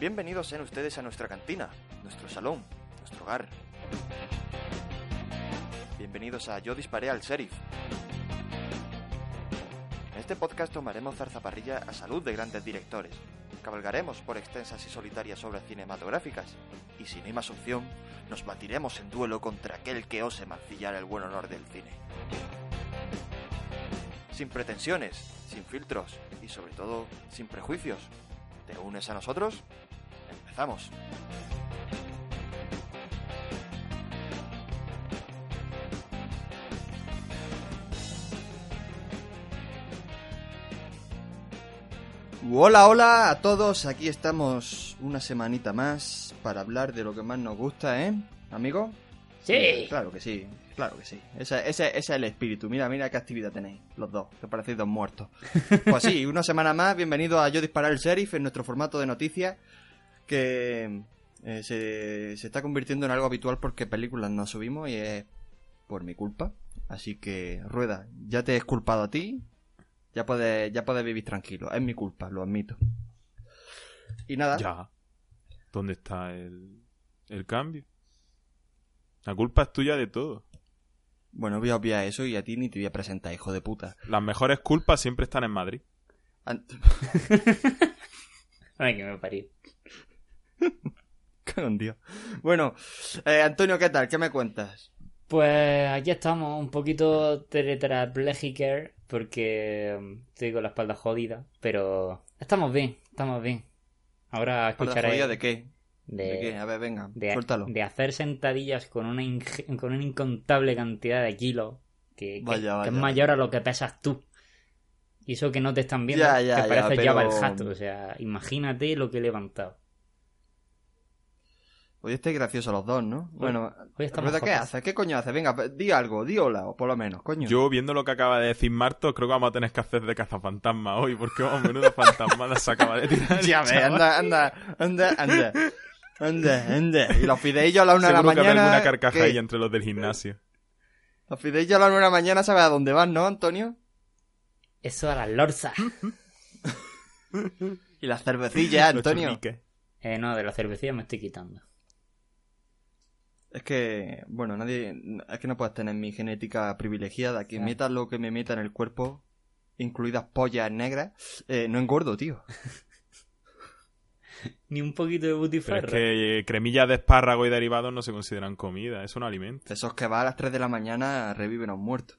Bienvenidos sean ustedes a nuestra cantina, nuestro salón, nuestro hogar. Bienvenidos a Yo disparé al sheriff. En este podcast tomaremos zarzaparrilla a salud de grandes directores. Cabalgaremos por extensas y solitarias obras cinematográficas. Y si no hay más opción, nos batiremos en duelo contra aquel que ose mancillar el buen honor del cine. Sin pretensiones, sin filtros y sobre todo sin prejuicios. ¿Te unes a nosotros? Empezamos. Hola, hola a todos. Aquí estamos una semanita más para hablar de lo que más nos gusta, ¿eh? ¿Amigo? Sí. Claro que sí, claro que sí. Ese, ese- ese es el espíritu. Mira, mira qué actividad tenéis, los dos, que parecéis dos muertos. Pues sí, una semana más. Bienvenido a Yo Disparar el Sheriff en nuestro formato de noticias que eh, se, se está convirtiendo en algo habitual porque películas no subimos y es por mi culpa. Así que, Rueda, ya te he culpado a ti. Ya puedes, ya puedes vivir tranquilo. Es mi culpa, lo admito. Y nada. Ya. ¿Dónde está el, el cambio? La culpa es tuya de todo. Bueno, voy a obviar eso y a ti ni te voy a presentar, hijo de puta. Las mejores culpas siempre están en Madrid. An- Ay, que me parí. Dios. Bueno, eh, Antonio, ¿qué tal? ¿Qué me cuentas? Pues aquí estamos, un poquito tetrapléjiker porque um, estoy con la espalda jodida, pero estamos bien, estamos bien. Ahora ¿Para escucharé jodida de qué? de, ¿De qué? A ver, venga, de- suéltalo. de hacer sentadillas con una, con una incontable cantidad de kilos que, que- Vaya, que vaya. es mayor a lo que pesas tú. Y eso que no te están viendo, Ya, ya, que ya, pareces pero- Jato. O sea, imagínate lo que he levantado. Hoy estáis graciosos los dos, ¿no? Bueno, ¿qué haces? ¿Qué coño haces? Venga, di algo, di hola, o por lo menos, coño. Yo, viendo lo que acaba de decir Marto, creo que vamos a tener que hacer de cazafantasma hoy, porque vamos, menuda fantasmada se acaba de tirar. Ya ves, anda, anda, anda, anda. Anda, anda. Y los fideillos a la una de la Seguro que habrá mañana. alguna carcaja ¿qué? ahí entre los del gimnasio. Los fideillos a la una de la mañana, ¿sabes a dónde van, no, Antonio? Eso a las lorzas. Y las cervecillas, Antonio. Eh, no, de la cervecilla me estoy quitando. Es que, bueno, nadie. Es que no puedes tener mi genética privilegiada. Que Ya. metas lo que me meta en el cuerpo, incluidas pollas negras, eh, no engordo, tío. Ni un poquito de Pero es butifarra. que eh, cremillas de espárrago y derivados no se consideran comida, es un alimento. Esos que va a las 3 de la mañana reviven a un muerto.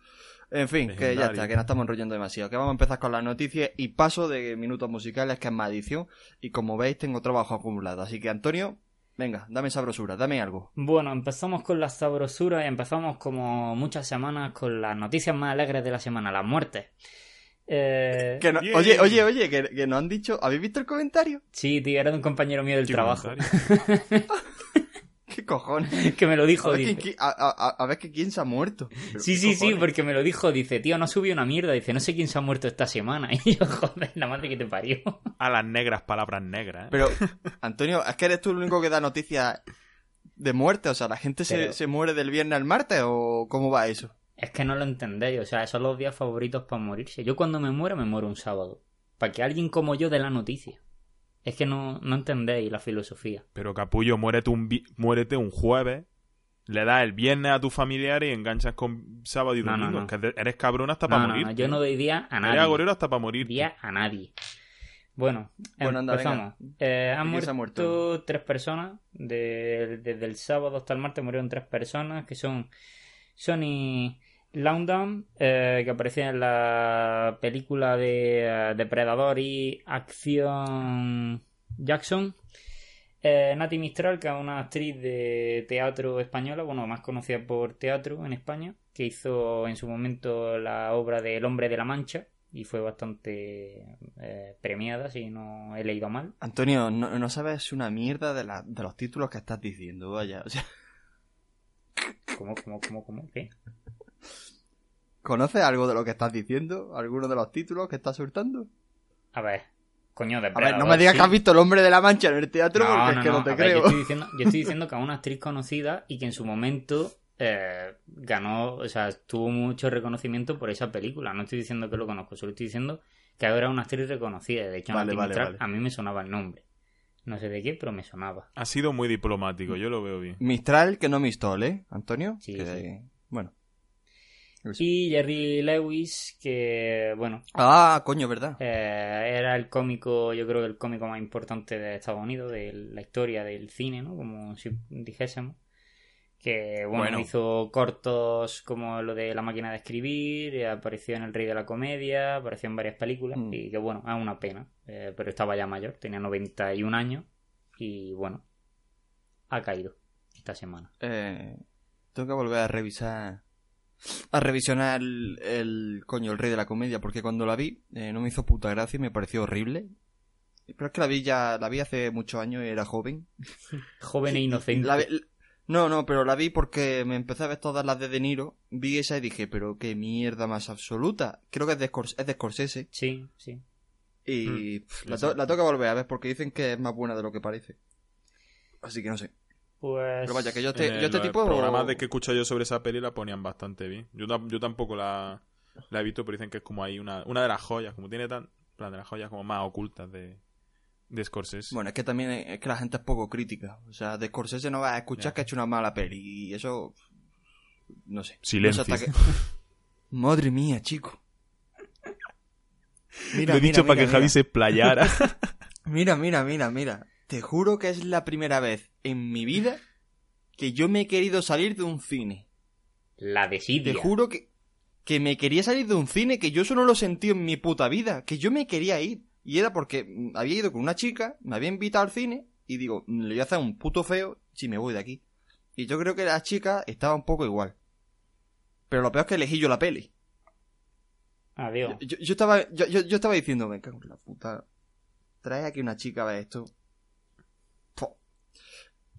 En fin, que ya está, que no estamos enrollando demasiado. Que vamos a empezar con las noticias y paso de minutos musicales, que es más edición. Y como veis, tengo trabajo acumulado. Así que, Antonio, venga, dame sabrosura, dame algo. Bueno, empezamos con la sabrosura y empezamos como muchas semanas con las noticias más alegres de la semana, las muertes. Eh, Que no- oye, oye, oye, que, que nos han dicho. ¿Habéis visto el comentario? Sí, tío, era de un compañero mío del trabajo. ¿Qué cojones? que me lo A dijo. ver, dice. quién- quién- a, a- a ver que quién se ha muerto. Pero Sí, ¿qué sí, sí, porque me lo dijo. Dice, tío, no subí una mierda. Dice, no sé quién se ha muerto esta semana. Y yo, joder, la madre que te parió. A las negras palabras negras. ¿eh? Pero, Antonio, ¿es que eres tú el único que da noticias de muerte? O sea, ¿la gente se, Pero- se muere del viernes al martes o cómo va eso? Es que no lo entendéis. O sea, son los días favoritos para morirse. Yo cuando me muero, me muero un sábado. Para que alguien como yo dé la noticia. Es que no, no entendéis la filosofía. Pero capullo, muérete un, vi- muérete un jueves, le das el viernes a tu familiar y enganchas con sábado y No, no, domingo. no. Que eres cabrón hasta No, para no, morir. no, yo no doy día a Eres nadie. agorero hasta para morir. día a nadie. Bueno, Bueno, anda, empezamos. Eh, han ¿Y quién muerto, se ha muerto? tres personas. De- desde el sábado hasta el martes murieron tres personas, que son Sonny Laundam, eh, que aparecía en la película de eh, Depredador y Acción Jackson. Eh, Nati Mistral, que es una actriz de teatro española, bueno, más conocida por teatro en España, que hizo en su momento la obra de El hombre de la Mancha y fue bastante eh, premiada, si no he leído mal. Antonio, no, no sabes una mierda de, la- de los títulos que estás diciendo, vaya. O sea, ¿Cómo, cómo, cómo, cómo? ¿Qué? ¿Conoces algo de lo que estás diciendo? ¿Alguno de los títulos que estás soltando? A ver, coño, A Depredador. ver, no me digas sí. que has visto el hombre de la mancha en el teatro No, porque no, es que no, no, te a ver, creo. yo, estoy diciendo, yo estoy diciendo que es una actriz conocida y que en su momento eh, ganó, o sea, tuvo mucho reconocimiento por esa película. No estoy diciendo que lo conozco, solo estoy diciendo que ahora es una actriz reconocida. De hecho, Vale, vale, Mistral, vale. a mí me sonaba el nombre. No sé de qué, pero me sonaba. Ha sido muy diplomático, yo lo veo bien. Mistral que no Mistol, ¿eh, Antonio? Sí, Que- sí. Bueno. Y Jerry Lewis, que, bueno, Ah, coño, ¿verdad? eh, era el cómico, yo creo que el cómico más importante de Estados Unidos, de la historia del cine, ¿no? Como si dijésemos. Que, bueno, Bueno. hizo cortos como lo de La máquina de escribir, eh, apareció en El Rey de la Comedia, apareció en varias películas, Mm. y que, bueno, es una pena. eh, pero estaba ya mayor, tenía 91 años, y, bueno, ha caído esta semana. Eh, tengo que volver a revisar. A revisionar el, el- Coño, el rey de la comedia, porque cuando la vi eh, no me hizo puta gracia y me pareció horrible. Pero es que la vi ya. La vi hace muchos años y era joven. Joven e inocente. La no, no, pero la vi porque me empecé a ver todas las de De Niro. Vi esa y dije, pero qué mierda más absoluta. Creo que es de, Scors- es de Scorsese. Sí, sí. Y Mm, pff, la, to- la tengo que volver a ver porque dicen que es más buena de lo que parece. Así que no sé. Pues... Pero vaya, que yo este, En yo el- este los tipo. programas de que he escuchado yo sobre esa peli la ponían bastante bien. Yo, tam- yo tampoco la, la he visto, pero dicen que es como ahí una, una de las joyas, como tiene tan, plan de las joyas como más ocultas de, de Scorsese. Bueno, es que también es que la gente es poco crítica. O sea, de Scorsese no vas a escuchar que ha hecho una mala peli. Y eso. No sé. Silencio. No sé hasta qué- Madre mía, chico. Mira, Lo he mira, dicho para mira, que Javi se explayara. Mira, mira, mira, mira. Te juro que es la primera vez en mi vida que yo me he querido salir de un cine. La Te desidia. juro que, que me quería salir de un cine, que yo eso no lo sentí en mi puta vida, que yo me quería ir. Y era porque había ido con una chica, me había invitado al cine, y digo, "Mm, le voy a hacer un puto feo si me voy de aquí. Y yo creo que la chica estaba un poco igual. Pero lo peor es que elegí yo la peli. Adiós. Yo, yo estaba, yo, yo, yo estaba diciendo, me cago en la puta. Trae aquí una chica a ver esto.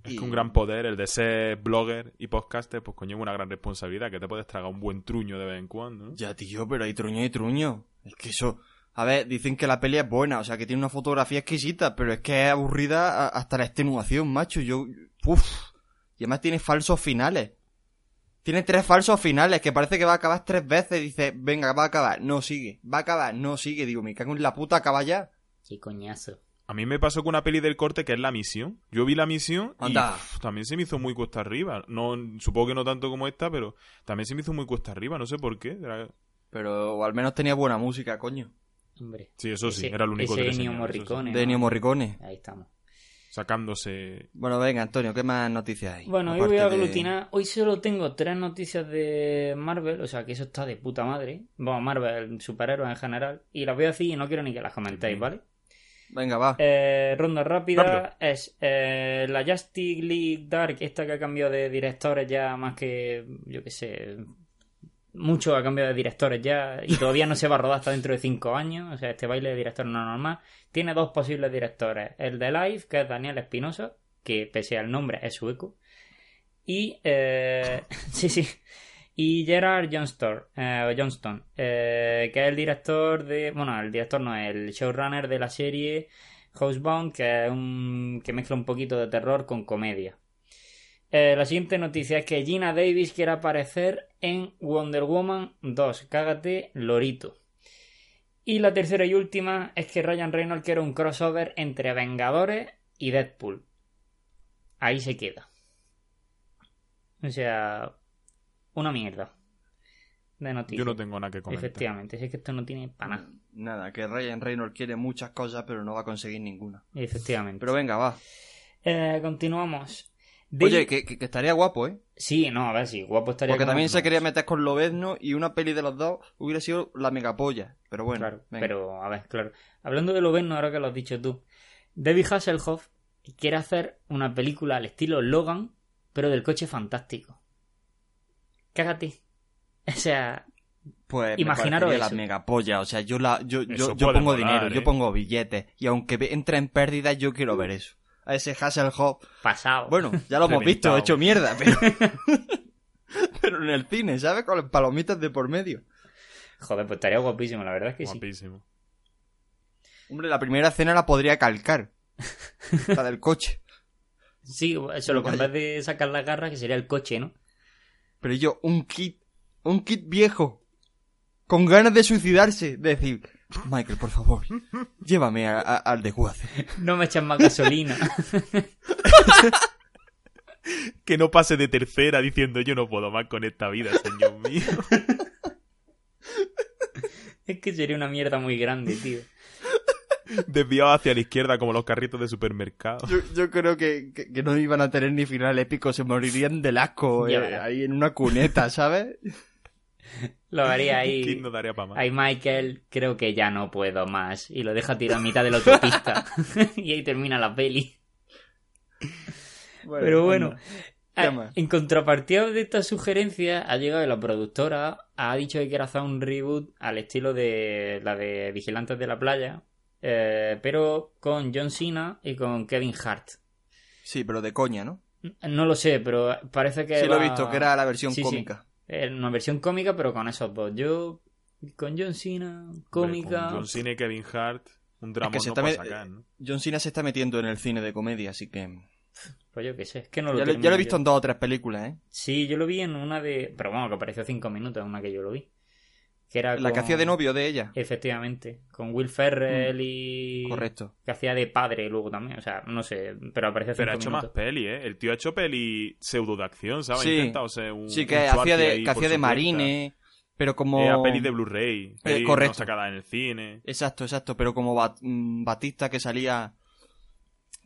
Es Y- que un gran poder, el de ser blogger y podcaster, pues conlleva una gran responsabilidad, que te puedes tragar un buen truño de vez en cuando. ¿no? Ya, tío, pero hay truño y truño. Es que eso... A ver, dicen que la peli es buena, o sea, que tiene una fotografía exquisita, pero es que es aburrida hasta la extenuación, macho. Yo... Uf. Y además tiene falsos finales. Tiene tres falsos finales, que parece que va a acabar tres veces. Dice, venga, va a acabar. No sigue. Va a acabar. No sigue. Digo, me cago en la puta, acaba ya. Qué coñazo. A mí me pasó con una peli del corte que es La Misión. Yo vi La Misión y uf, también se me hizo muy cuesta arriba. No, supongo que no tanto como esta, pero también se me hizo muy cuesta arriba, no sé por qué. Era- Pero o al menos tenía buena música, coño. Hombre. Sí, eso sí, Ese- era el único ese que eso sí. Morricone, De ¿no? Ennio Morricone. Ahí estamos. Sacándose... Bueno, venga, Antonio, ¿qué más noticias hay? Bueno, hoy voy a de- aglutinar. Hoy solo tengo tres noticias de Marvel, o sea que eso está de puta madre. Bueno, Marvel, superhéroes en general. Y las voy a decir y no quiero ni que las comentéis, ¿vale? Venga, va. Eh, ronda rápida Rápido. es eh, la Justice League Dark, esta que ha cambiado de directores ya más que, yo qué sé, mucho ha cambiado de directores ya y todavía no se va a rodar hasta dentro de cinco años. O sea, este baile de director no es normal. Tiene dos posibles directores. El de Live, que es Daniel Espinosa, que pese al nombre es sueco. Y, eh, sí, sí. Y Gerard Johnston, eh, eh, que es el director de. Bueno, el director no, el showrunner de la serie Housebound, que es un. que mezcla un poquito de terror con comedia. Eh, la siguiente noticia es que Gina Davis quiere aparecer en Wonder Woman 2. Cágate, Lorito. Y la tercera y última es que Ryan Reynolds quiere un crossover entre Vengadores y Deadpool. Ahí se queda. O sea, una mierda de noticias. Yo no tengo nada que comentar. Efectivamente, si es que esto no tiene para nada. Nada, que Ryan Reynolds quiere muchas cosas, pero no va a conseguir ninguna. Efectivamente. Pero venga, va. Eh, continuamos. De- Oye, que, que- que estaría guapo, ¿eh? Sí, no, a ver si guapo estaría. Porque también se quería meter con Lobezno y una peli de los dos hubiera sido la megapolla. Pero bueno, Claro, venga. pero a ver, claro. Hablando de Lovenno, ahora que lo has dicho tú, David Hasselhoff quiere hacer una película al estilo Logan, pero del coche fantástico. Cágate. O sea, pues me imaginaros parecería eso. la megapolla. O sea, yo la, yo, yo, yo pongo molar, dinero, ¿eh? yo pongo billetes. Y aunque entre en pérdidas, yo quiero ver eso. A ese Hasselhoff. pasado. Bueno, ya lo hemos visto, hecho mierda, pero. pero en el cine, ¿sabes? Con las palomitas de por medio. Joder, pues estaría guapísimo, la verdad es que sí. Guapísimo. Hombre, la primera escena la podría calcar. La del coche. Sí, solo que en vez de sacar las garras, que sería el coche, ¿no? Pero yo, un kit, un kit viejo, con ganas de suicidarse, de decir, Michael, por favor, llévame a- a- al desguace. No me echan más gasolina. Que no pase de tercera diciendo yo no puedo más con esta vida, señor mío. es que sería una mierda muy grande, tío. Desviado hacia la izquierda como los carritos de supermercado. Yo, yo creo que, que- que no iban a tener ni final épico, se morirían del asco eh, ahí en una cuneta, ¿sabes? Lo haría ¿Quién ahí. no daría para más? Ahí Michael, creo que ya no puedo más. Y lo deja tirar a mitad de la autopista. y ahí termina la peli. Pero bueno, anda. Ah. En contrapartida de esta sugerencia, ha llegado la productora, ha dicho que quiere hacer un reboot al estilo de la de Vigilantes de la Playa, eh, pero con John Cena y con Kevin Hart. Sí, pero de coña, ¿no? No lo sé, pero parece que. Sí, lo he va- visto, que era la versión Sí, sí. cómica. Eh, Una versión cómica, pero con esos dos. Yo, con John Cena, Hombre, cómica. con John Cena y Kevin Hart, un drama que se no está met- sacar, ¿no? John Cena se está metiendo en el cine de comedia, así que... Pues yo qué sé, es que no lo Ya, lo- ya lo he visto yo. en dos o tres películas, ¿eh? Sí, yo lo vi en una de. Pero bueno, que apareció cinco minutos en una que yo lo vi. Que era La que hacía de novio de ella. Efectivamente, con Will Ferrell y... Correcto. Que hacía de padre luego también, o sea, no sé, pero apareció Pero ha hecho más peli, ¿eh? El tío ha hecho peli pseudo de acción, ¿sabes? Sí. Ha intentado ser un. Sí, un que hacía de, que hacía de marine, pero como... Eh, a peli de Blu-ray. Peli correcto. no sacada en el cine. Exacto, exacto, pero como Bat- mm, Batista que salía...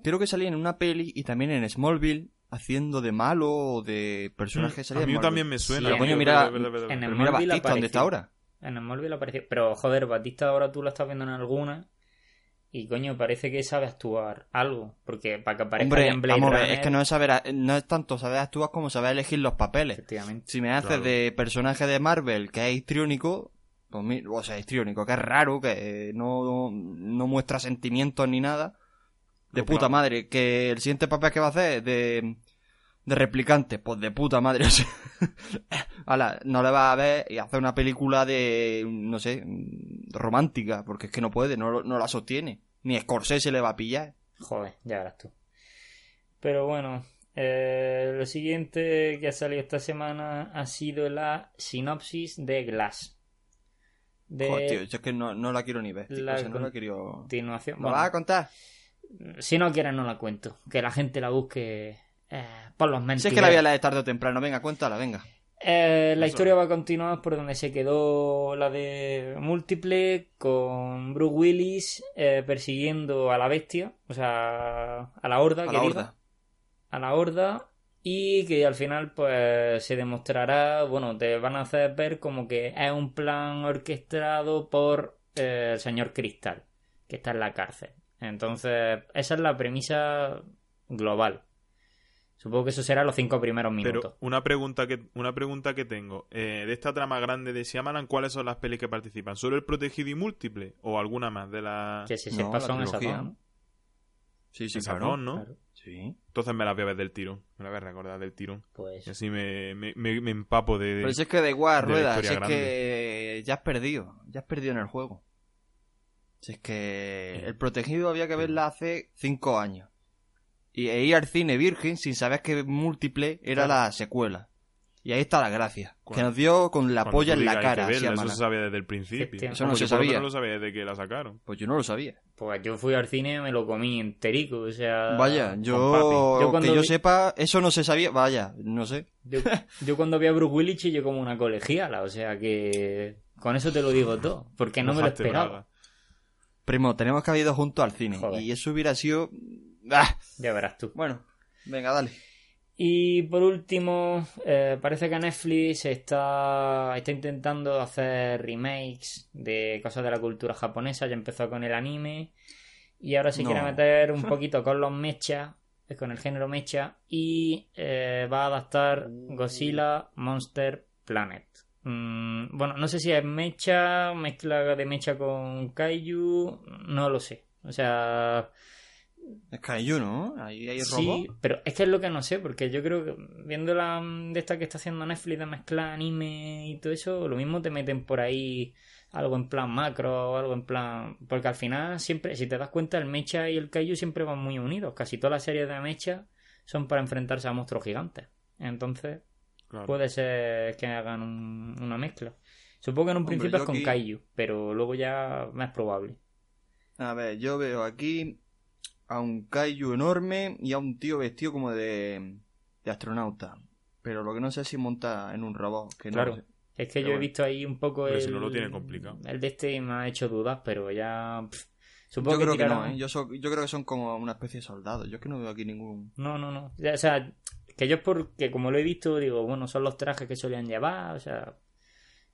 Creo que salía en una peli y también en Smallville haciendo de malo o de personaje. Mm, salía A mí también me suena. Sí, tío, coño, mira, en el Pero mira Batista, ¿dónde está ahora? En el móvil apareció. Pero joder, Batista ahora tú la estás viendo en alguna y coño, parece que sabe actuar algo. Porque para que aparezca Hombre, en Blade vamos a ver, Runner, es que no es, saber, no es tanto saber actuar como saber elegir los papeles. Efectivamente. Si me haces Claro. de personaje de Marvel que es histriónico, pues o sea, histriónico, que es raro, que no, no muestra sentimientos ni nada, de No, puta claro. madre, que el siguiente papel que va a hacer es de, de replicante, pues de puta madre, ala, no le va a ver y hacer una película de, no sé, romántica, porque es que no puede, no, no la sostiene, ni Scorsese le va a pillar. Joder, ya verás tú. Pero bueno, eh, lo siguiente que ha salido esta semana ha sido la sinopsis de Glass. De Joder, tío, yo es que no, no la quiero ni ver, tío, La o sea, no la quiero... continuación. ¿Me bueno, vas a contar? Si no quieres, no la cuento. Que la gente la busque eh, por los Si mentiras. es que la voy a leer tarde o temprano, venga, cuéntala, venga. Eh, la Eso. historia va a continuar por donde se quedó la de Múltiple, con Bruce Willis eh, persiguiendo a la bestia, o sea, a la horda, A que la diga. horda. a la horda y que al final pues se demostrará, bueno, te van a hacer ver como que es un plan orquestado por eh, el señor Cristal, que está en la cárcel. Entonces, esa es la premisa global. Supongo que eso será los cinco primeros minutos. Pero una pregunta que una pregunta que tengo. Eh, de esta trama grande de Shyamalan, ¿cuáles son las pelis que participan? ¿Solo el protegido y múltiple? ¿O alguna más de la... que se No, la son esas trilogía. dos, ¿no? Sí, sí, claro. ¿no? Claro. Sí. Entonces me las voy a ver del tirón. Me las voy a recordar del tirón. Pues Y así me, me, me- me empapo de... Pero si es que da igual, de la rueda, si es grande. que ya has perdido, ya has perdido en el juego. Si es que el protegido había que verla hace cinco años. Y e ir al cine virgen sin saber que múltiple era Claro. la secuela. Y ahí está la gracia. Que nos dio con la polla en la cara. verla, eso se sabía desde el principio. Eso no se yo sabía. menos lo sabía desde que la sacaron. Pues yo no lo sabía. Pues yo fui al cine y me lo comí enterico, o sea... Vaya, yo. Yo cuando que yo vi- sepa, eso no se sabía. Vaya, no sé. Yo, yo cuando vi a Bruce Willis chillé como una colegiala, o sea que... Con eso te lo digo todo, porque no me lo esperaba. Primo, tenemos que haber ido juntos al cine. Joder. Y eso hubiera sido. ¡Ah! Ya verás tú. Bueno, venga, dale. Y por último, eh, parece que Netflix está, está intentando hacer remakes de cosas de la cultura japonesa. Ya empezó con el anime. Y ahora se No. quiere meter un poquito con los mechas, eh, con el género mecha. Y eh, va a adaptar Godzilla Monster Planet. Mm, bueno, no sé si es mecha, mezcla de mecha con kaiju, no lo sé. O sea, Es Kaiju, ¿no? Ahí hay Sí, robots. pero es que es lo que no sé, porque yo creo que viendo la de esta que está haciendo Netflix de mezclar anime y todo eso, lo mismo te meten por ahí algo en plan macro o algo en plan... Porque al final siempre, si te das cuenta, el mecha y el kaiju siempre van muy unidos. Casi todas las series de mecha son para enfrentarse a monstruos gigantes. Entonces Claro. puede ser que hagan un- una mezcla. Supongo que en un Hombre, principio es con aquí- Kaiju, pero luego ya más probable. A ver, yo veo aquí a un kaiju enorme y a un tío vestido como de, de astronauta. Pero lo que no sé es si monta en un robot. Que no Claro. sé. Es que Pero yo he visto ahí un poco el... si no lo tiene complicado. El de este y me ha hecho dudas, pero ya... pff, supongo Yo creo que no, ¿eh? Yo, so- yo creo que son como una especie de soldados. Yo es que no veo aquí ningún... No, no, no. O sea, que yo es porque como lo he visto, digo, bueno, son los trajes que solían llevar, o sea...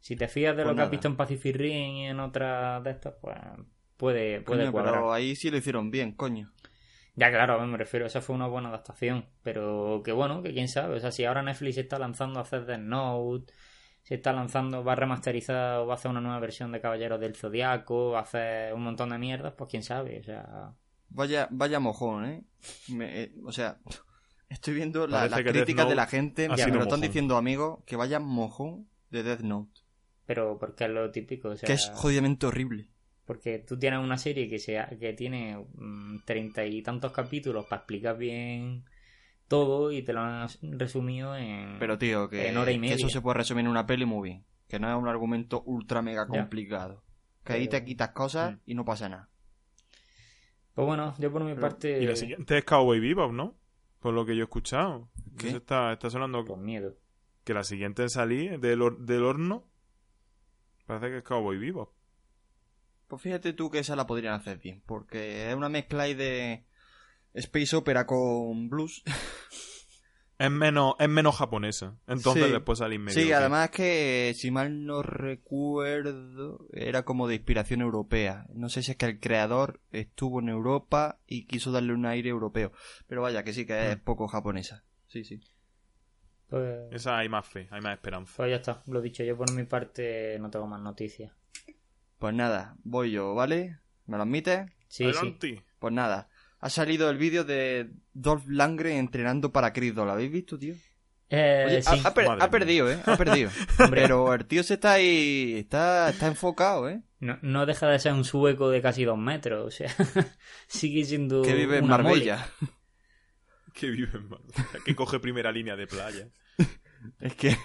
Si te fías de Pues lo que has visto en Pacific Rim y en otras de estas, pues puede, puede Coño, cuadrar. pero ahí sí lo hicieron bien, coño. Ya, claro, me refiero, esa fue una buena adaptación. Pero que bueno, que quién sabe. O sea, si ahora Netflix está lanzando a hacer Death Note, se está lanzando, va a remasterizar o va a hacer una nueva versión de Caballeros del Zodiaco, va a hacer un montón de mierdas, pues quién sabe. O sea, Vaya, vaya mojón, ¿eh? Me- eh, o sea, estoy viendo la- las críticas de la gente. ha Me lo están diciendo amigos que vaya mojón de Death Note. pero porque es lo típico. O sea, que es jodidamente horrible. Porque tú tienes una serie que, sea, que tiene mm, treinta y tantos capítulos para explicar bien todo y te lo han resumido en. Pero tío, que, En hora y que media. eso se puede resumir en una peli muy bien. Que no es un argumento ultra mega Ya. complicado. Que ahí Pero- te quitas cosas Mm. y no pasa nada. Pues bueno, yo por mi Pero- parte. Y la siguiente es Cowboy Bebop, ¿no? Por lo que yo he escuchado. ¿Qué? Eso Está, está sonando Con miedo. que la siguiente en salir del, del horno parece que es Cowboy Bebop. Pues fíjate tú que esa la podrían hacer bien. Porque es una mezcla ahí de Space Opera con blues. Es menos, es menos japonesa. Entonces Sí. después salir medio. Sí, además que si mal no recuerdo, era como de inspiración europea. No sé si es que el creador estuvo en Europa y quiso darle un aire europeo. Pero vaya, que sí, que es Mm. poco japonesa. Sí, sí. Pues, Esa hay más fe, hay más esperanza. pues ya está, lo dicho. Yo por mi parte no tengo más noticias. Pues nada, voy yo, ¿vale? ¿Me lo admites? Sí, sí. Adelante. Pues nada, ha salido el vídeo de Dolph Langren entrenando para Chris Doll. ¿Lo habéis visto, tío? Eh, Oye, sí. ha, ha per- Madre ha mía. perdido, ¿eh? Ha perdido. Pero el tío se está ahí... Está, está enfocado, ¿eh? No, no deja de ser un sueco de casi dos metros. O sea, sigue siendo. Que vive en una Marbella. Que vive en Marbella, Que coge primera línea de playa. Es que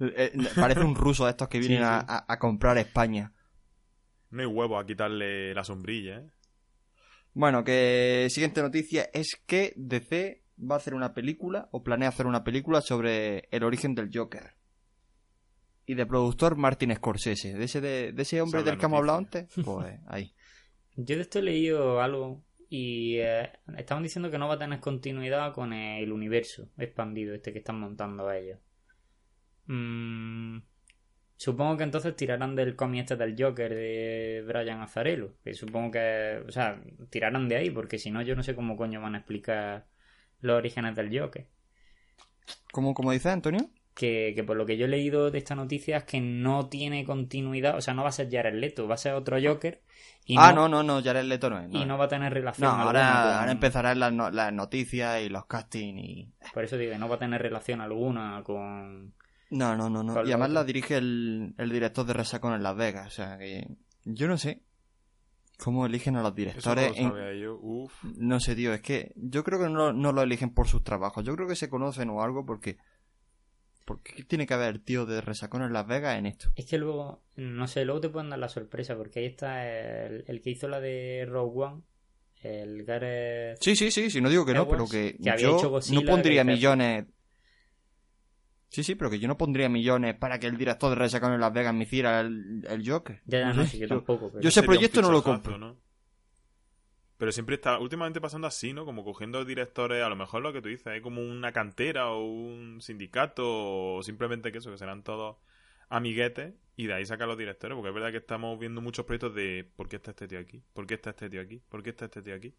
eh, parece un ruso de estos que vienen Sí, sí. A comprar España. No hay huevo a quitarle la sombrilla, ¿eh? Bueno, que siguiente noticia es que DC va a hacer una película o planea hacer una película sobre el origen del Joker. Y de productor Martin Scorsese, de ese, de, de ese hombre del que hemos hablado antes. Pues ahí. Yo de esto he leído algo y eh, estaban diciendo que no va a tener continuidad con el universo expandido este que están montando ellos. Mm, supongo que entonces tirarán del cómic este del Joker de Brian Azzarello. Que supongo que, o sea, tirarán de ahí porque si no yo no sé cómo coño van a explicar los orígenes del Joker. ¿Cómo, cómo dice Antonio? que, que por lo que yo he leído de esta noticia es que no tiene continuidad, o sea, no va a ser Jared Leto, va a ser otro Joker y, ah, no, no, no, Jared Leto no es. y no va a tener relación No, ahora, con- ahora empezarán las, las noticias y los castings y... Por eso digo, no va a tener relación alguna con... No, no, no, no. Y además la dirige el, el director de Resacón en Las Vegas. O sea que... Yo no sé cómo eligen a los Eso no directores. lo en- sabía yo. Uf. No sé, tío, es que yo creo que no, no lo eligen por sus trabajos. Yo creo que se conocen o algo porque... Porque tiene que haber tío de Resacón en Las Vegas en esto. Es que luego, no sé, luego te pueden dar la sorpresa, porque ahí está el, el que hizo la de Rogue One, el Gareth... Sí, sí, sí, sí, no digo que no, pero que, yo hecho Godzilla, no pondría millones... Sí, sí, pero que yo no pondría millones para que el director de Resacón en Las Vegas me hiciera el, el Joker. Ya, ya, No sí, yo tampoco. pero- yo ese proyecto no lo compro. ¿no? Pero siempre está últimamente pasando así, ¿no? Como cogiendo directores, a lo mejor lo que tú dices, hay como una cantera o un sindicato o simplemente que eso, que serán todos amiguetes y de ahí sacan los directores, porque es verdad que estamos viendo muchos proyectos de ¿por qué está este tío aquí? ¿Por qué está este tío aquí? ¿Por qué está este tío aquí?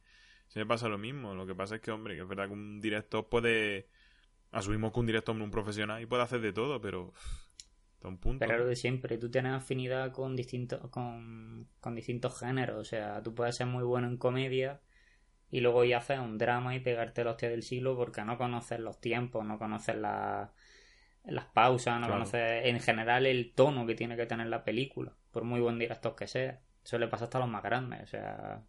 Siempre pasa lo mismo, lo que pasa es que, hombre, que es verdad que un director puede... Asumimos que un director es un profesional y puede hacer de todo, pero... Hasta un punto. Pero lo de siempre, tú tienes afinidad con distintos, con, con distintos géneros. O sea, tú puedes ser muy bueno en comedia y luego ir a hacer un drama y pegarte la hostia del siglo porque no conoces los tiempos, no conoces la- las pausas, no Claro. conoces en general el tono que tiene que tener la película, por muy buen director que sea. Eso le pasa hasta a los más grandes. O sea,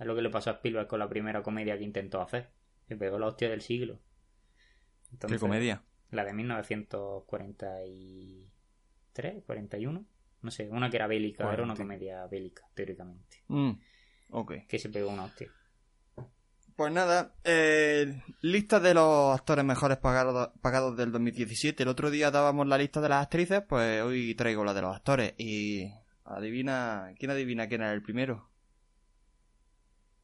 es lo que le pasó a Spielberg con la primera comedia que intentó hacer. Se pegó la hostia del siglo. ¿Qué comedia? La de 1943, 41. No sé, una que era bélica, era una comedia bélica, teóricamente. Mm, ok. Que se pegó una hostia. Pues nada, eh, lista de los actores mejores pagados, pagados del 2017. El otro día dábamos la lista de las actrices, pues hoy traigo la de los actores. Y adivina, ¿quién adivina quién era el primero?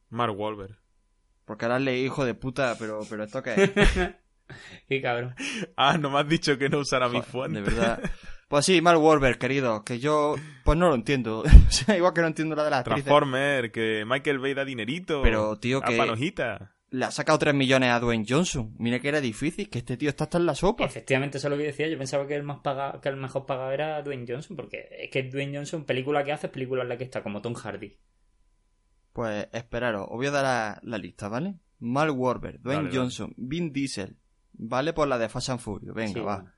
Mark Wahlberg. Porque ahora leí hijo de puta, pero, pero esto qué es. Qué cabrón. Ah, no me has dicho que no usara mi Joder, fuente. De verdad. Pues sí, Mark Wahlberg, querido, que yo, pues no lo entiendo. o sea, igual que no entiendo la de las actrices. Transformer, que Michael Bay da dinerito. Pero, tío, que- panojita. Le ha sacado 3 millones a Dwayne Johnson. Mira que era difícil, que este tío está hasta en la sopa. Efectivamente, eso es lo que decía. Yo pensaba que el más paga- que el mejor pagado era Dwayne Johnson, porque es que Dwayne Johnson, película que hace, es película en la que está, como Tom Hardy. Pues esperaros, os voy a dar la, la lista, ¿vale? Mark Wahlberg, Dwayne Dale, dale. Johnson, Vin Diesel, ¿vale? Por la de Fast and Furious, venga, Sí, va.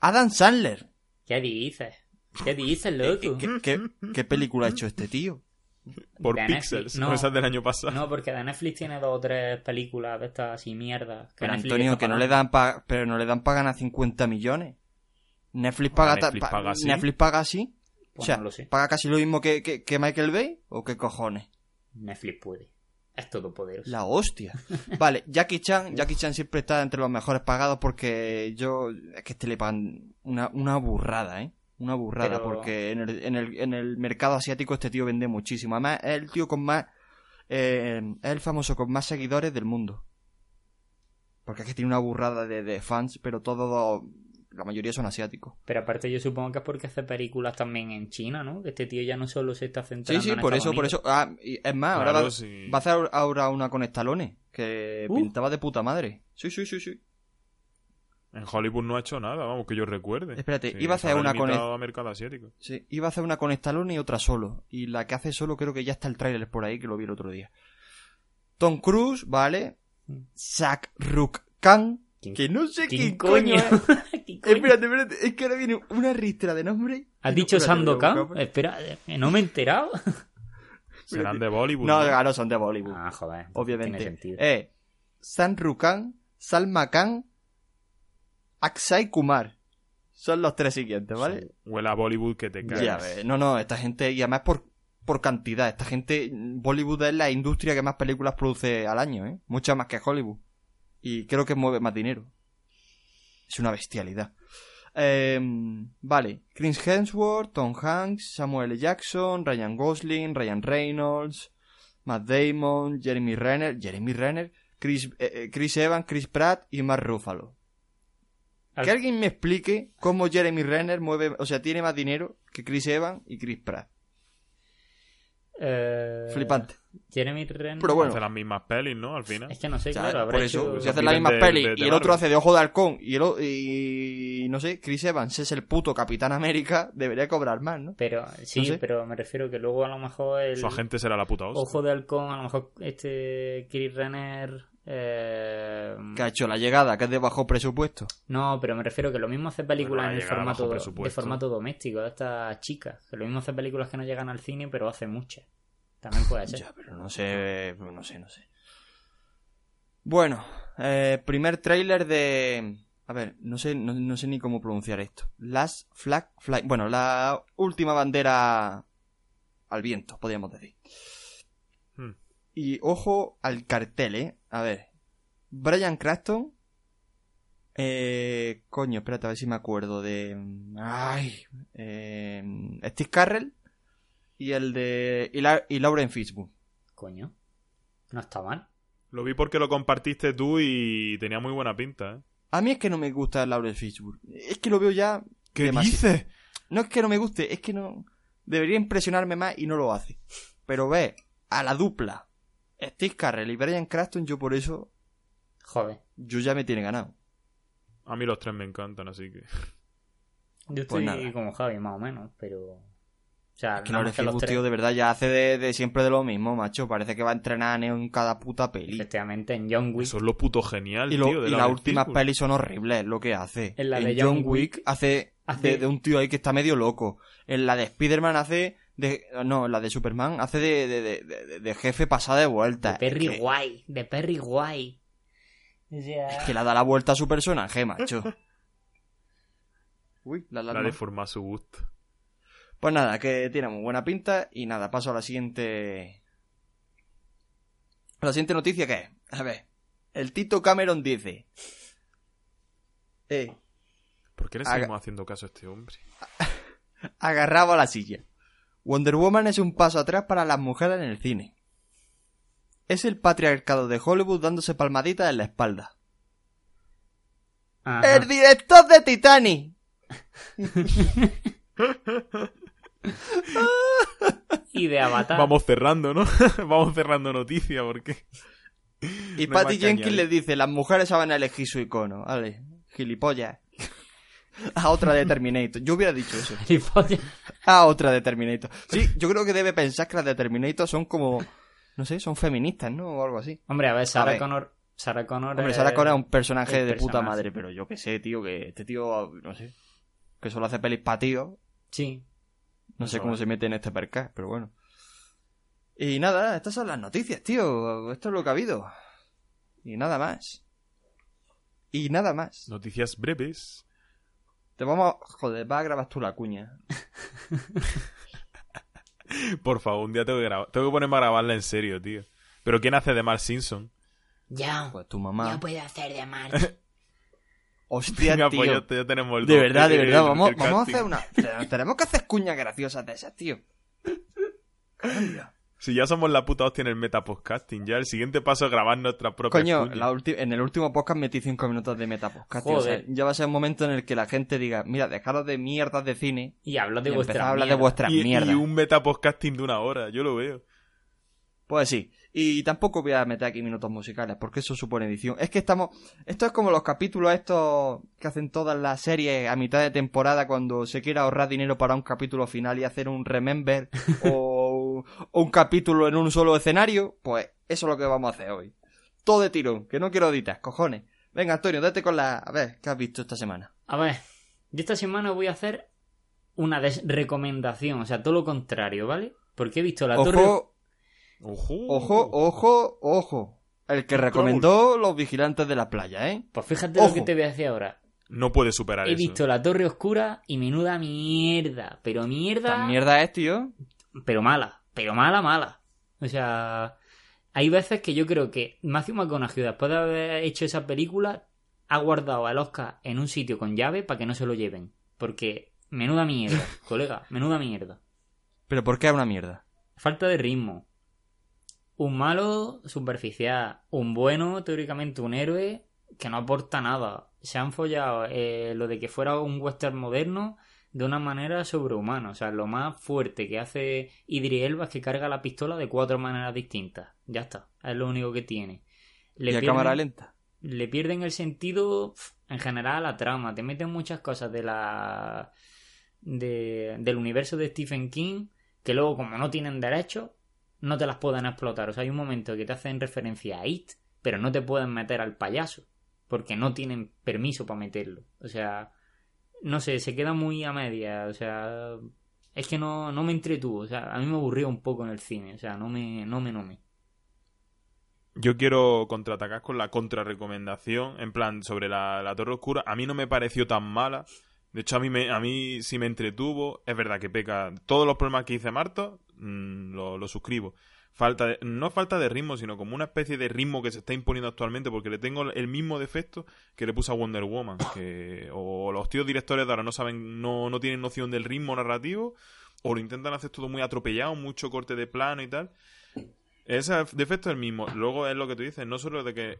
Adam Sandler. ¿Qué dices? ¿Qué dices, ¿Qué, loco? qué- qué- qué película ha hecho este tío? Por De Pixels. No. no. Esas del año pasado. No, porque de Netflix tiene dos o tres películas de estas así mierda. que Pero Netflix Antonio, que no le dan pa- pero no le dan para ganar 50 millones. Netflix paga, ta- Netflix pa- paga así. Netflix paga así. Pues o sea, no lo sé. paga casi lo mismo que, que, que Michael Bay o qué cojones. Netflix puede. Es todopoderoso. La hostia. Vale, Jackie Chan, Jackie Chan siempre está entre los mejores pagados porque yo es que este le pagan una, una burrada, ¿eh? Una burrada, Pero- porque en el, en, el, en el mercado asiático este tío vende muchísimo. Además, es el tío con más. eh, es el famoso con más seguidores del mundo. Porque es que tiene una burrada de, de fans, pero todos. La mayoría son asiáticos. Pero aparte yo supongo que es porque hace películas también en China, ¿no? Que este tío ya no solo se está Sí, centrando sí, en por eso, por eso. Ah, y es más, ahora Claro, va, sí. va a hacer ahora una con Stallone, que Uh. pintaba de puta madre. Sí, sí, sí, sí. En Hollywood no ha hecho nada, vamos, que yo recuerde. Espérate, Sí, iba a hacer una con a mercado asiático. Sí, iba a hacer una con Stallone y otra solo. Y la que hace solo creo que ya está el tráiler por ahí, que lo vi el otro día. Tom Cruise, ¿vale? Mm. Zach Ruk Khan, ¿Quién- que no sé ¿Quién coño? coño es. ¿Quién coño? Espérate, espérate, es que ahora viene una ristra de nombre. ¿Has No, dicho a Sandokan? buscar. Espera, eh, no me he enterado. Serán de Bollywood. No, ¿no? claro, son de Bollywood. Ah, joder. obviamente. Tiene sentido. Eh, San Rukan, Salma Khan, Akshay Kumar. Son los tres siguientes, ¿vale? Huele a Bollywood que te caes. Ya ves, no, no, esta gente, y además por, por cantidad, esta gente, Bollywood es la industria que más películas produce al año, ¿eh? Muchas más que Hollywood. Y creo que mueve más dinero. Es una bestialidad. Eh, vale, Chris Hemsworth, Tom Hanks, Samuel L. Jackson, Ryan Gosling, Ryan Reynolds, Matt Damon, Jeremy Renner, Jeremy Renner, Chris, eh, eh, Chris Evans, Chris Pratt y Mark Ruffalo. Al- Que alguien me explique cómo Jeremy Renner mueve, o sea, tiene más dinero que Chris Evans y Chris Pratt. Eh, Flipante. Jeremy Renner. Pero bueno. Hace las mismas pelis, ¿no? Al final. Es que no sé, O sea, claro, habrá por hecho- eso, si se hace la piden misma de- peli de- de y el otro hace de ojo de halcón y, el, o- y no sé, Chris Evans es el puto Capitán América, debería cobrar más, ¿no? Pero sí, No sé. pero me refiero que luego a lo mejor el Su agente será la puta hostia. Ojo de Halcón, a lo mejor este Chris Renner. Eh, Que ha hecho la llegada, que es de bajo presupuesto. No, pero me refiero que lo mismo hace películas Bueno, en el formato, de formato doméstico de estas chicas. Que lo mismo hace películas que no llegan al cine, pero hace muchas. También puede ser. Ya, pero no sé, no sé, no sé. Bueno, eh, primer tráiler de... A ver, no sé, no, no sé ni cómo pronunciar esto. Last Flag Fly. Bueno, la última bandera al viento, podríamos decir. Y ojo al cartel, ¿eh? A ver. Brian Cranston. Eh, coño, espérate a ver si me acuerdo de... Ay. Eh, Steve Carrell. Y el de... Y, la, y Lauren Fishburne. Coño. No está mal. Lo vi porque lo compartiste tú y tenía muy buena pinta, ¿eh? A mí es que no me gusta Lauren Fishburne. Es que lo veo ya... ¿Qué demasi- dices? No es que no me guste, es que no... Debería impresionarme más y no lo hace. Pero ve, a la dupla. Steve Carrell y Brian Cranston, yo por eso... Joder. Yo ya me tiene ganado. A mí los tres me encantan, así que... Yo estoy nada. como Javi, más o menos, pero. O sea, Es que más que los tres- tío, de verdad ya hace de, de siempre de lo mismo, macho. Parece que va a entrenar en cada puta peli. Efectivamente, en John Wick. Eso es lo puto genial, Y, lo- tío. de y la las Red últimas pelis son horribles lo que hace. En la de John Wick hace, hace- De, de un tío ahí que está medio loco. En la de Spider-Man hace de... No, la de Superman hace de, de, de- de- de jefe pasada de vuelta. De Perry que, Guay. De Perry Guay. Es que le da la vuelta a su personaje, macho. Uy, la La alarma. de forma a su gusto. Pues nada, que tiene muy buena pinta y nada, paso a la siguiente... A la siguiente noticia que es, a ver, el Tito Cameron dice... Eh, ¿Por qué le seguimos haciendo caso a este hombre? agarrado a la silla. Wonder Woman es un paso atrás para las mujeres en el cine. Es el patriarcado de Hollywood dándose palmaditas en la espalda. Ajá. ¡El director de Titanic! Y de Avatar. Vamos cerrando, ¿no? Vamos cerrando noticias porque... Y No Patty Jenkins le dice, las mujeres saben elegir su icono. Vale, gilipollas. A otra de Terminator. Yo hubiera dicho eso. A otra de Terminator. Sí, yo creo que debe pensar que las de Terminator son como... No sé, son feministas, ¿no? O algo así. Hombre, a ver, A Sarah ver. Connor. Sarah Connor. Hombre, es- Sarah Connor es un personaje de puta madre, pero yo que sé, tío, que este tío, no sé, que solo hace pelis pa' tío. Sí. No sé cómo se mete en este percal, pero bueno. Y nada, estas son las noticias, tío. Esto es lo que ha habido. Y nada más. Y nada más. Noticias breves. Te vamos a... Joder, vas a grabar tú la cuña. Por favor, un día tengo que grabar. Tengo que ponerme a grabarla en serio, tío. Pero ¿quién hace de Mark Simpson? Ya. Pues tu mamá. puede hacer de March. Hostia, Venga, tío. pues ya, ya tenemos el De verdad, de verdad. el- Vamos, el vamos a hacer una... Tenemos que hacer cuñas graciosas de esas, tío. Cambia. Si ya somos la puta hostia en el metapodcasting, ya el siguiente paso es grabar nuestra propia Coño, la en el último podcast metí 5 minutos de metapodcast. tío. O sea, ya va a ser un momento en el que la gente diga, mira, dejaros de mierdas de cine Y habla de y vuestra empezar a hablar de vuestras y, mierdas. y un metapodcasting de una hora, yo lo veo. Pues sí. Y tampoco voy a meter aquí minutos musicales, porque eso supone edición. Es que estamos... Esto es como los capítulos estos que hacen todas las series a mitad de temporada cuando se quiere ahorrar dinero para un capítulo final y hacer un remember o, o un capítulo en un solo escenario. Pues eso es lo que vamos a hacer hoy. Todo de tirón, que no quiero editar, cojones. Venga, Antonio, date con la... A ver, ¿qué has visto esta semana? A ver, yo esta semana voy a hacer una recomendación, o sea, todo lo contrario, ¿vale? Porque he visto la torre. Ojo, Ojo. ojo, ojo, ojo. El que Un recomendó los vigilantes de la playa, ¿eh? Pues fíjate lo Ojo. que te voy a decir ahora. No puede superar He eso. visto la torre oscura y menuda mierda. Pero mierda. ¿Tan mierda es, tío? Pero mala. Pero mala, mala. O sea. Hay veces que yo creo que Matthew McConaughey, después de haber hecho esa película, ha guardado al Oscar en un sitio con llave para que no se lo lleven. Porque menuda mierda, colega, menuda mierda. ¿Pero por qué una mierda? Falta de ritmo. Un malo superficial. Un bueno, teóricamente un héroe que no aporta nada. Se han follado eh, lo de que fuera un western moderno de una manera sobrehumana. O sea, lo más fuerte que hace Idris Elba es que carga la pistola de cuatro maneras distintas. Ya está. Es lo único que tiene. Le y a pierden- cámara lenta. le pierden el sentido en general a la trama. Te meten muchas cosas de la de- del universo de Stephen King que luego como no tienen derechos no te las pueden explotar. O sea, hay un momento que te hacen referencia a It, pero no te pueden meter al payaso porque no tienen permiso para meterlo. O sea, no sé, se queda muy a media. O sea, es que no, no me entretuvo. O sea, a mí me aburrió un poco en el cine. O sea, no me, no me, no me. Yo quiero contraatacar con la contrarrecomendación, en plan, sobre la, la Torre Oscura. A mí no me pareció tan mala. De hecho, a mí, me, a mí sí me entretuvo. Es verdad que peca. Todos los problemas que dice Marto, mm, lo, lo suscribo. Falta de- no falta de ritmo, sino como una especie de ritmo que se está imponiendo actualmente, porque le tengo el mismo defecto que le puse a Wonder Woman. Que o los tíos directores de ahora no saben, no, no tienen noción del ritmo narrativo, o lo intentan hacer todo muy atropellado, mucho corte de plano y tal. Ese defecto es el mismo. Luego es lo que tú dices, no solo de que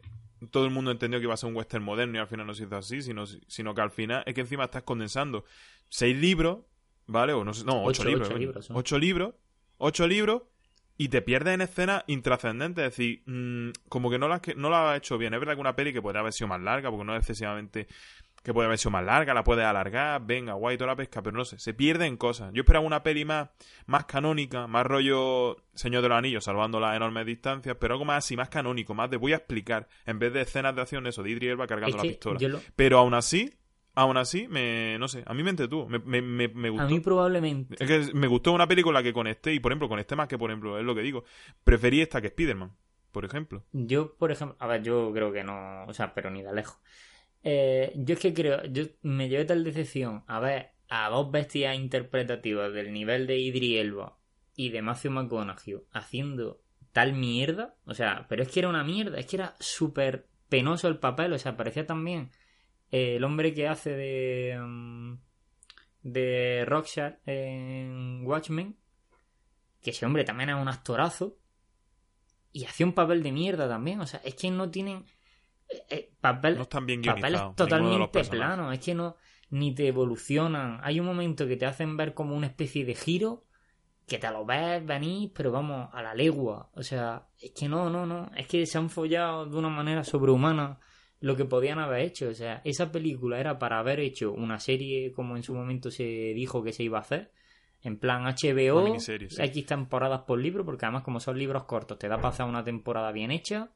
todo el mundo entendió que iba a ser un western moderno y al final no se hizo así, sino, sino que al final es que encima estás condensando seis libros, ¿vale? O no, ocho, Ocho, libros. Ocho libros, ocho libros y te pierdes en escenas intrascendentes. Es decir, mm, como que no la, no la has hecho bien. Es verdad que una peli que podría haber sido más larga, porque no es excesivamente que puede haber sido más larga, la puedes alargar, venga, guay, toda la pesca, pero no sé, se pierden cosas. Yo esperaba una peli más, más canónica, más rollo Señor de los Anillos, salvando las enormes distancias, pero algo más así, más canónico, más de voy a explicar, en vez de escenas de acción, eso, de Idris Elba cargando Es la pistola. lo- Pero aún así, aún así, me, no sé, a mí me entretuvo, me, me, me, me gustó. a mí probablemente. Es que me gustó una película que conecté, y por ejemplo, conecté más que, por ejemplo, es lo que digo, preferí esta que Spider-Man, por ejemplo. Yo, por ejemplo, a ver, yo creo que no, o sea, pero ni de lejos. Eh, yo es que creo, yo me llevé tal decepción a ver a dos bestias interpretativas del nivel de Idri Elba y de Matthew McConaughey haciendo tal mierda, o sea, pero es que era una mierda, es que era súper penoso el papel, o sea, parecía también eh, el hombre que hace de mm, de Rockshard en Watchmen, que ese hombre también es un actorazo y hacía un papel de mierda también, o sea, es que no tienen eh, eh, papel, No están bien papeles totalmente planos, es que no ni te evolucionan. Hay un momento que te hacen ver como una especie de giro que te lo ves venir, pero vamos, a la legua. O sea, es que no, no, no. Es que se han follado de una manera sobrehumana lo que podían haber hecho. O sea, esa película era para haber hecho una serie como en su momento se dijo que se iba a hacer. En plan HBO, sí. X temporadas por libro, porque además como son libros cortos, te da para hacer una temporada bien hecha.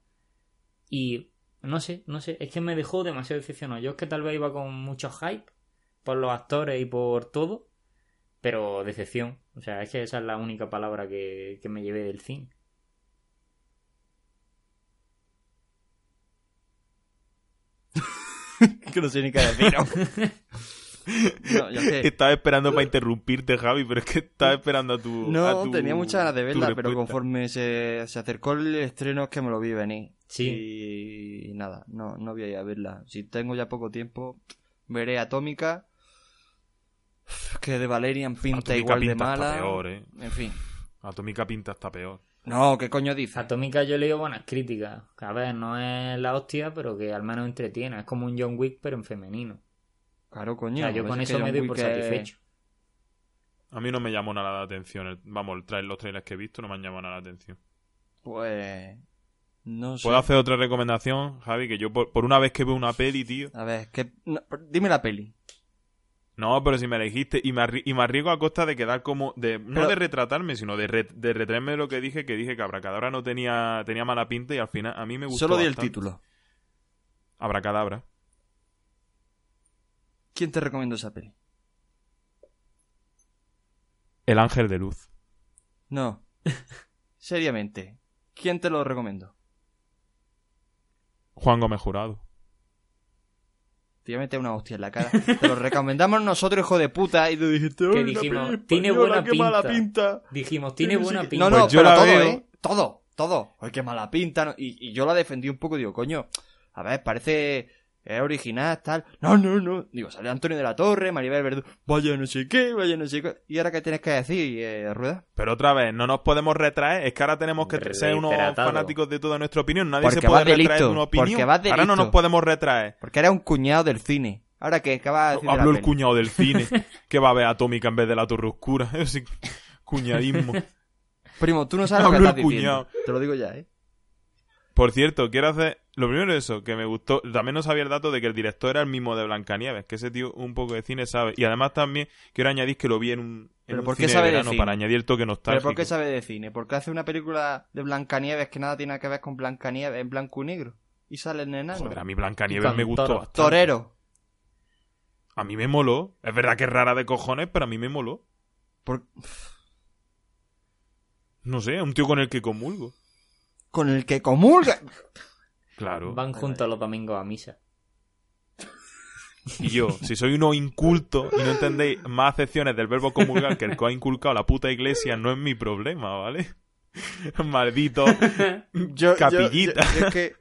Y no sé, no sé, es que me dejó demasiado decepcionado. Yo es que tal vez iba con mucho hype por los actores y por todo, pero decepción. O sea, es que esa es la única palabra que, que me llevé del cine. Que no sé ni qué decir. ¿no? Es que- Estaba esperando para interrumpirte, Javi, pero es que estaba esperando a tu. a No, tu- tenía muchas ganas de verla, pero conforme se, se acercó el estreno es que me lo vi venir. Sí. Y nada, no, no voy a ir a verla. Si tengo ya poco tiempo, veré Atómica. Que de Valerian pinta Atómica igual de pinta hasta mala. peor, eh. En fin. Atómica pinta está peor. No, ¿qué coño dice? Atómica yo he leído buenas críticas. Que, A ver, no es la hostia, pero que al menos entretiene. Es como un John Wick, pero en femenino. Claro, O coño. sea, yo con eso me doy Wick por es- satisfecho. A mí no me llamó nada la atención. vamos, el tra- los trailers que he visto no me han llamado nada la atención. Pues. No sé. ¿Puedo hacer otra recomendación, Javi? Que yo por, por una vez que veo una peli, tío. A ver, que... no, dime la peli. No, pero si me la dijiste. Y me, y me arriesgo a costa de quedar como. de No de retratarme, sino de, re- de retraerme lo que dije, que dije que Abracadabra no tenía, tenía mala pinta y al final a mí me gustó. Solo di el título. Abracadabra. ¿Quién te recomiendo esa peli? El ángel de luz. No. Seriamente. ¿Quién te lo recomiendo? Juan Gómez Jurado. Te voy a meter una hostia en la cara. Te lo recomendamos nosotros, hijo de puta. Y tú dijiste, Que "Ay, una dijimos, tiene buena qué mala pinta". pinta. Dijimos, tiene Sí, buena sí. pinta. No, no, Pues yo pero la todo, veo. ¿eh? Todo, todo. Ay, qué mala pinta. ¿no? Y, y yo la defendí un poco, digo, coño, a ver, parece es original, tal. No, no, no. Digo, sale Antonio de la Torre, Maribel Verdú, vaya no sé qué, vaya no sé qué. ¿Y ahora qué tienes que decir, eh, Rueda? Pero otra vez, no nos podemos retraer. Es que ahora tenemos que ser unos fanáticos de toda nuestra opinión. Nadie Porque se puede retraer de una opinión. porque vas de ahora no nos podemos retraer. Porque era un cuñado del cine. ¿Ahora qué? ¿Qué vas a decir de la Habló el peli? cuñado del cine. que va a ver Atómica en vez de la Torre Oscura. Ese cuñadismo. Primo, tú no sabes lo que Habló estás el diciendo. cuñado. Te lo digo ya, ¿eh? Por cierto, quiero hacer. Lo primero es eso, que me gustó. También no sabía el dato de que el director era el mismo de Blancanieves, que ese tío un poco de cine sabe. Y además también quiero añadir que lo vi en un, en ¿Pero un por qué cine sabe de verano cine? para añadir el toque ¿Pero nostálgico. por qué sabe de cine? Porque hace una película de Blancanieves que nada tiene que ver con Blancanieves en blanco y negro. Y sale en enano. Joder, a mí Blancanieves me gustó toro. bastante. Torero. A mí me moló. Es verdad que es rara de cojones, pero a mí me moló. Por- No sé, un tío con el que comulgo. Con el que comulga. Claro. Van juntos los domingos a misa. Y yo, si soy uno inculto y no entendéis más acepciones del verbo comulgar que el que ha inculcado la puta iglesia, no es mi problema, ¿vale? Maldito. Yo, Capillita. Yo, yo- yo es que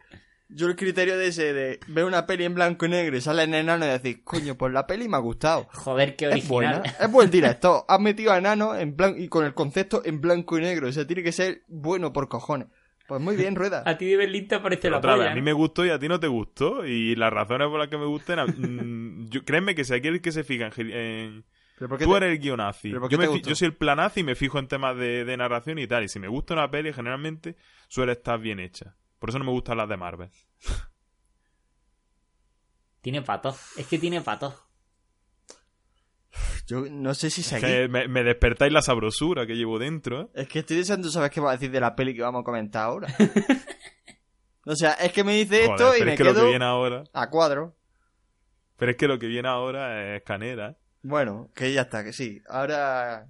yo el criterio de ese de ver una peli en blanco y negro y sale en enano y decir, coño, pues la peli me ha gustado. Joder, qué Es buena, original. es buen director. Has metido a enano en blanco y con el concepto en blanco y negro. O sea, tiene que ser bueno por cojones. Pues muy bien, Rueda. A ti de Berlín te parece la Otra vez, a mí me gustó y a ti no te gustó. Y las razones por las que me gusten, a- mm, yo, créeme que si aquí el que se fija en, gil- en- ¿Pero por qué Tú te- eres el guionazi. ¿Pero por qué Yo, yo soy el planazi y me fijo en temas de, de narración y tal. Y si me gusta una peli, generalmente suele estar bien hecha. Por eso no me gustan las de Marvel. Tiene patos. Es que tiene patos. Yo no sé si Es seguir. que me, me despertáis la sabrosura que llevo dentro. ¿eh? Es que estoy deseando saber qué va a decir de la peli que vamos a comentar ahora. o sea, es que me dice esto y pero me es que lo quedo que viene ahora. a cuadro. Pero es que lo que viene ahora es canera. ¿eh? Bueno, que ya está, que sí. Ahora,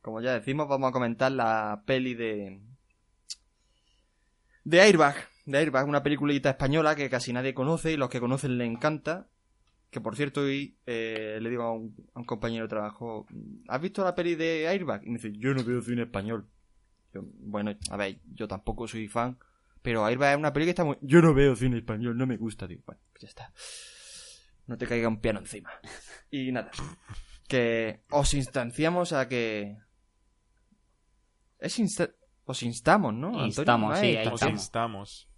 como ya decimos, vamos a comentar la peli de. de Airbag. De Airbag, una peliculita española que casi nadie conoce y los que conocen le encanta. Que por cierto, hoy eh, le digo a un, a un compañero de trabajo: ¿Has visto la peli de Airbag? Y me dice: Yo no veo cine español. Yo, bueno, a ver, yo tampoco soy fan. Pero Airbag es una peli que está muy. Yo no veo cine español, no me gusta. Digo, bueno, pues ya está. No te caiga un piano encima. Y nada. Que os instanciamos a que. Es insta- Os instamos, ¿no? Antonio? Instamos, sí, ahí Os instanciar. instamos.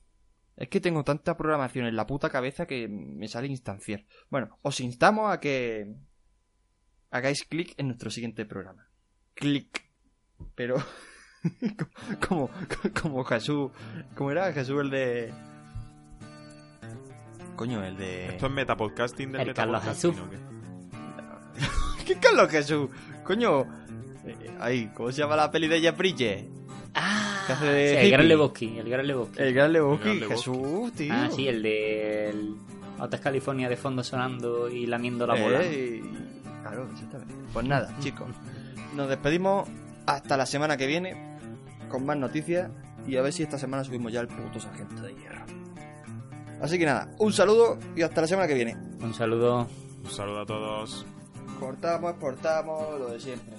Es que tengo tanta programación en la puta cabeza que me sale instanciar. Bueno, os instamos a que hagáis clic en nuestro siguiente programa. Clic. Pero como, como Jesús, ¿cómo era Jesús el de Coño, el de Esto es metapodcasting del El Carlos metapodcasting. Jesús. ¿o qué? ¿Qué Carlos Jesús? Coño, eh, ahí, ¿cómo se llama la peli de Jeff Bridges? Que hace de sí, el. Gran Lebowski, el Gran Lebowski. El Gran Lebowski, El Gran Lebowski. Jesús, tío. Ah, sí, el de el Hotel California de fondo sonando y lamiendo la bola. Eh, Claro, exactamente. Pues nada, chicos. Nos despedimos hasta la semana que viene con más noticias y a ver si esta semana subimos ya el puto sargento de hierro. Así que nada, un saludo y hasta la semana que viene. Un saludo. Un saludo a todos. Cortamos, exportamos, lo de siempre.